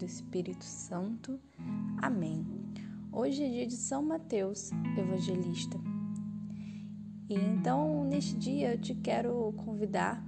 Do Espírito Santo. Amém. Hoje é dia de São Mateus, evangelista. E então, neste dia, eu te quero convidar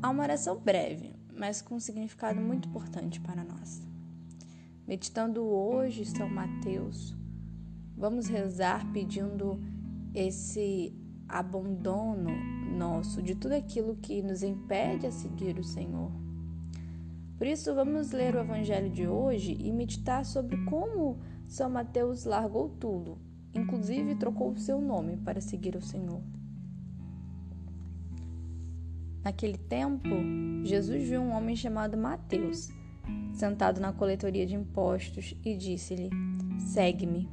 a uma oração breve, mas com um significado muito importante para nós. Meditando hoje São Mateus, vamos rezar pedindo esse abandono nosso de tudo aquilo que nos impede a seguir o Senhor por isso, vamos ler o Evangelho de hoje e meditar sobre como São Mateus largou tudo, inclusive trocou o seu nome para seguir o Senhor. Naquele tempo, Jesus viu um homem chamado Mateus, sentado na coletoria de impostos, e disse-lhe: Segue-me.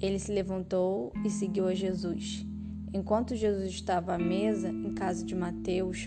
Ele se levantou e seguiu a Jesus. Enquanto Jesus estava à mesa, em casa de Mateus,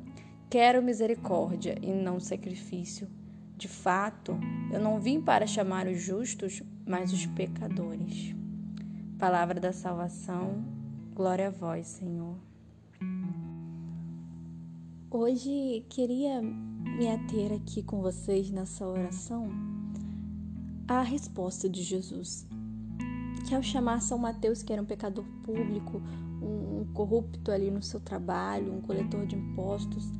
Quero misericórdia e não sacrifício. De fato, eu não vim para chamar os justos, mas os pecadores. Palavra da salvação, glória a vós, Senhor. Hoje queria me ater aqui com vocês nessa oração à resposta de Jesus, que ao chamar São Mateus, que era um pecador público, um corrupto ali no seu trabalho, um coletor de impostos,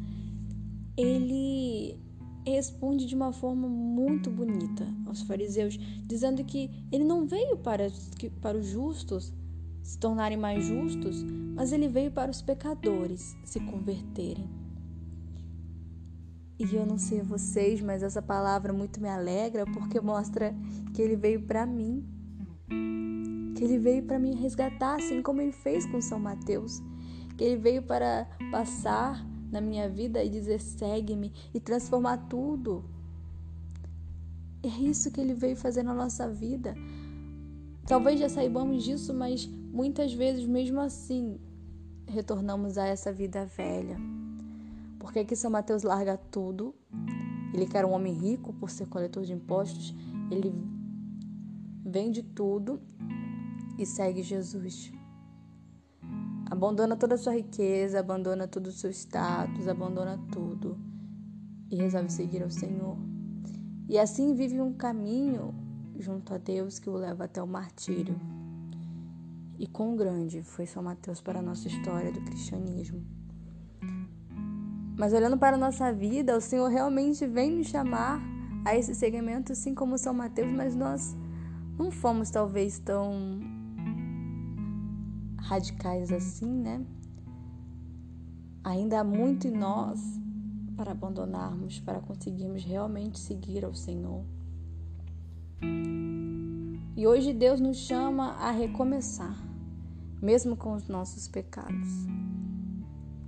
ele responde de uma forma muito bonita aos fariseus, dizendo que ele não veio para, para os justos se tornarem mais justos, mas ele veio para os pecadores se converterem. E eu não sei vocês, mas essa palavra muito me alegra porque mostra que ele veio para mim. Que ele veio para me resgatar, assim como ele fez com São Mateus. Que ele veio para passar na minha vida e dizer segue-me e transformar tudo. É isso que ele veio fazer na nossa vida. Talvez já saibamos disso, mas muitas vezes, mesmo assim, retornamos a essa vida velha. Porque aqui São Mateus larga tudo. Ele que era um homem rico por ser coletor de impostos, ele vende tudo e segue Jesus. Abandona toda a sua riqueza, abandona todo o seu status, abandona tudo e resolve seguir ao Senhor. E assim vive um caminho junto a Deus que o leva até o martírio. E quão grande foi São Mateus para a nossa história do cristianismo. Mas olhando para a nossa vida, o Senhor realmente vem nos chamar a esse segmento, assim como São Mateus, mas nós não fomos talvez tão radicais assim, né? Ainda há muito em nós para abandonarmos, para conseguirmos realmente seguir ao Senhor. E hoje Deus nos chama a recomeçar, mesmo com os nossos pecados.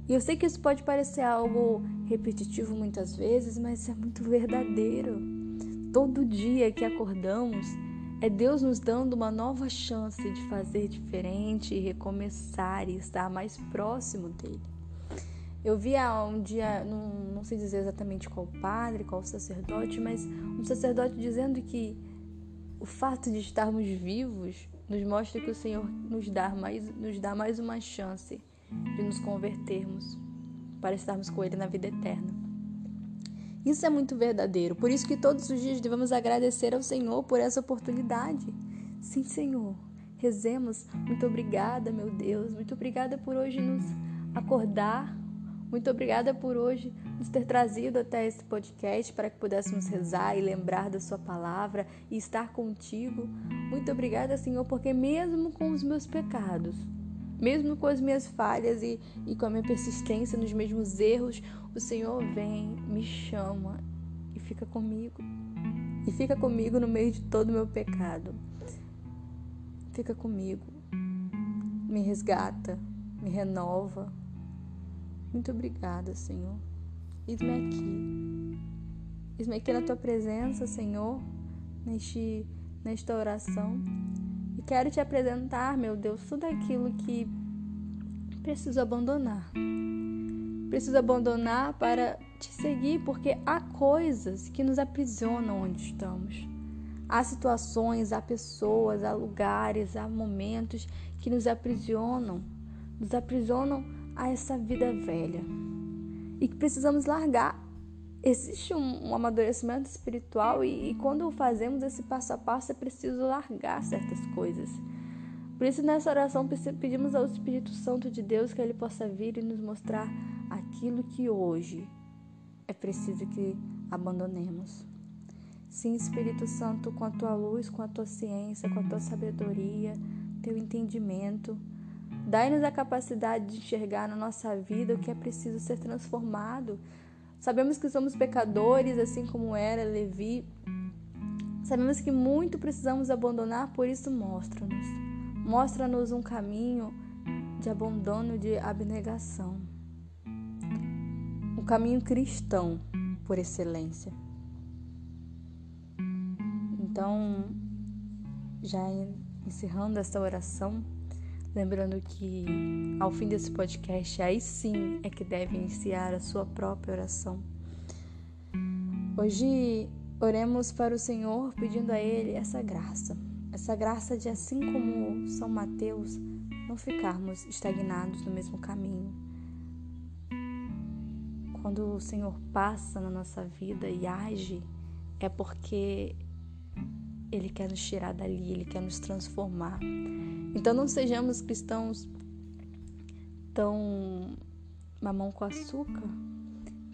E eu sei que isso pode parecer algo repetitivo muitas vezes, mas é muito verdadeiro. Todo dia que acordamos, é Deus nos dando uma nova chance de fazer diferente e recomeçar e estar mais próximo dele. Eu vi um dia, não, não sei dizer exatamente qual padre, qual sacerdote, mas um sacerdote dizendo que o fato de estarmos vivos nos mostra que o Senhor nos dá mais, nos dá mais uma chance de nos convertermos para estarmos com Ele na vida eterna. Isso é muito verdadeiro. Por isso que todos os dias devemos agradecer ao Senhor por essa oportunidade. Sim, Senhor. Rezemos. Muito obrigada, meu Deus. Muito obrigada por hoje nos acordar Muito obrigada por hoje nos ter trazido até esse podcast para que pudéssemos rezar e lembrar da Sua palavra e estar contigo. Muito obrigada, Senhor, porque mesmo com os meus pecados, mesmo com as minhas falhas e, e com a minha persistência nos mesmos erros, o Senhor vem, me chama e fica comigo. E fica comigo no meio de todo o meu pecado. Fica comigo. Me resgata, me renova muito obrigada, Senhor. Eis-me aqui. Eis-me aqui na tua presença, Senhor, neste, nesta oração. Quero te apresentar, meu Deus, tudo aquilo que preciso abandonar. Preciso abandonar para te seguir, porque há coisas que nos aprisionam onde estamos. Há situações, há pessoas, há lugares, há momentos que nos aprisionam, nos aprisionam a essa vida velha e que precisamos largar. Existe um, um amadurecimento espiritual e, e quando fazemos esse passo a passo é preciso largar certas coisas. Por isso, nessa oração, pedimos ao Espírito Santo de Deus que ele possa vir e nos mostrar aquilo que hoje é preciso que abandonemos. Sim, Espírito Santo, com a tua luz, com a tua ciência, com a tua sabedoria, teu entendimento, Dai-nos a capacidade de enxergar na nossa vida o que é preciso ser transformado. Sabemos que somos pecadores, assim como era Levi. Sabemos que muito precisamos abandonar, por isso mostra-nos. Mostra-nos um caminho de abandono, de abnegação. O caminho cristão por excelência. Então, já encerrando essa oração, Lembrando que ao fim desse podcast, aí sim é que deve iniciar a sua própria oração. Hoje oremos para o Senhor pedindo a Ele essa graça, essa graça de assim como São Mateus, não ficarmos estagnados no mesmo caminho. Quando o Senhor passa na nossa vida e age, é porque Ele quer nos tirar dali, Ele quer nos transformar. Então não sejamos cristãos tão mamão com açúcar,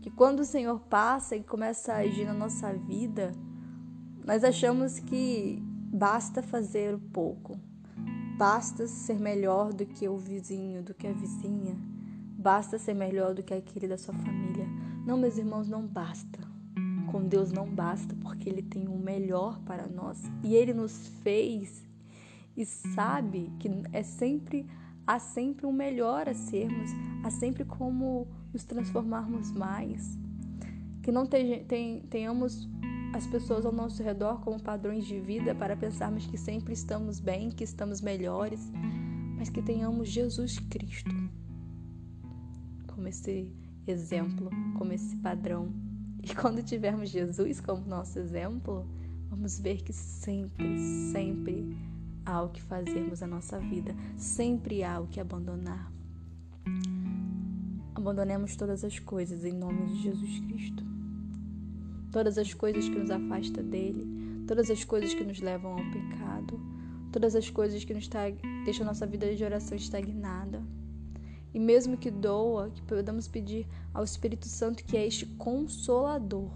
que quando o Senhor passa e começa a agir na nossa vida, nós achamos que basta fazer o pouco, basta ser melhor do que o vizinho, do que a vizinha, basta ser melhor do que aquele da sua família. Não, meus irmãos, não basta. Com Deus não basta, porque Ele tem o melhor para nós e Ele nos fez e sabe que é sempre há sempre um melhor a sermos, há sempre como nos transformarmos mais. Que não tenhamos as pessoas ao nosso redor como padrões de vida para pensarmos que sempre estamos bem, que estamos melhores, mas que tenhamos Jesus Cristo como esse exemplo, como esse padrão. E quando tivermos Jesus como nosso exemplo, vamos ver que sempre, sempre há o que fazermos na nossa vida, sempre há o que abandonar. Abandonemos todas as coisas em nome de Jesus Cristo. Todas as coisas que nos afastam dele, todas as coisas que nos levam ao pecado, todas as coisas que nos deixam nossa vida de oração estagnada. E mesmo que doa, que podamos pedir ao Espírito Santo que é este consolador,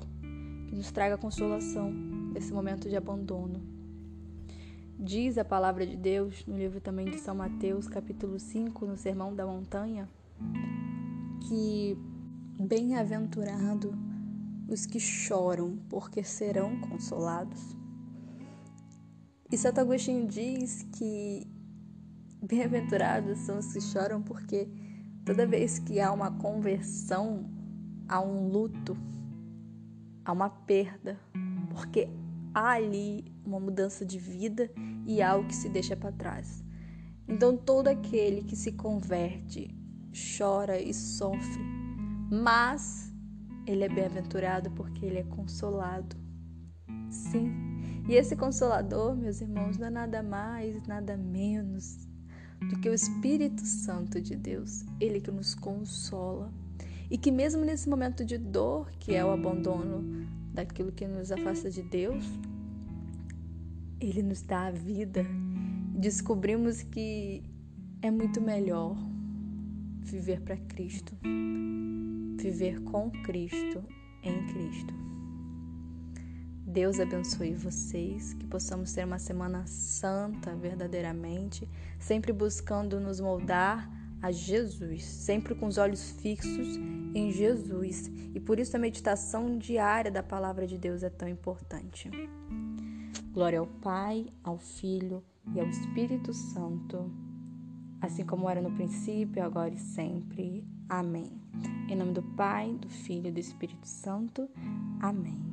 que nos traga consolação nesse momento de abandono. Diz a palavra de Deus no livro também de São Mateus, capítulo 5, no Sermão da Montanha, que bem-aventurado os que choram, porque serão consolados. E Santo Agostinho diz que bem-aventurados são os que choram, porque toda vez que há uma conversão, há um luto, há uma perda, porque há ali uma mudança de vida e algo que se deixa para trás. Então, todo aquele que se converte chora e sofre, mas ele é bem-aventurado porque ele é consolado. Sim. E esse consolador, meus irmãos, não é nada mais, nada menos do que o Espírito Santo de Deus, ele que nos consola. E que mesmo nesse momento de dor, que é o abandono daquilo que nos afasta de Deus, Ele nos dá a vida. Descobrimos que é muito melhor. viver para Cristo, viver com Cristo, em Cristo. Deus abençoe vocês, que possamos ter uma semana santa verdadeiramente, sempre buscando nos moldar a Jesus, sempre com os olhos fixos em Jesus. E por isso a meditação diária da palavra de Deus é tão importante. Glória ao Pai, ao Filho e ao Espírito Santo, assim como era no princípio, agora e sempre. Amém. Em nome do Pai, do Filho e do Espírito Santo. Amém.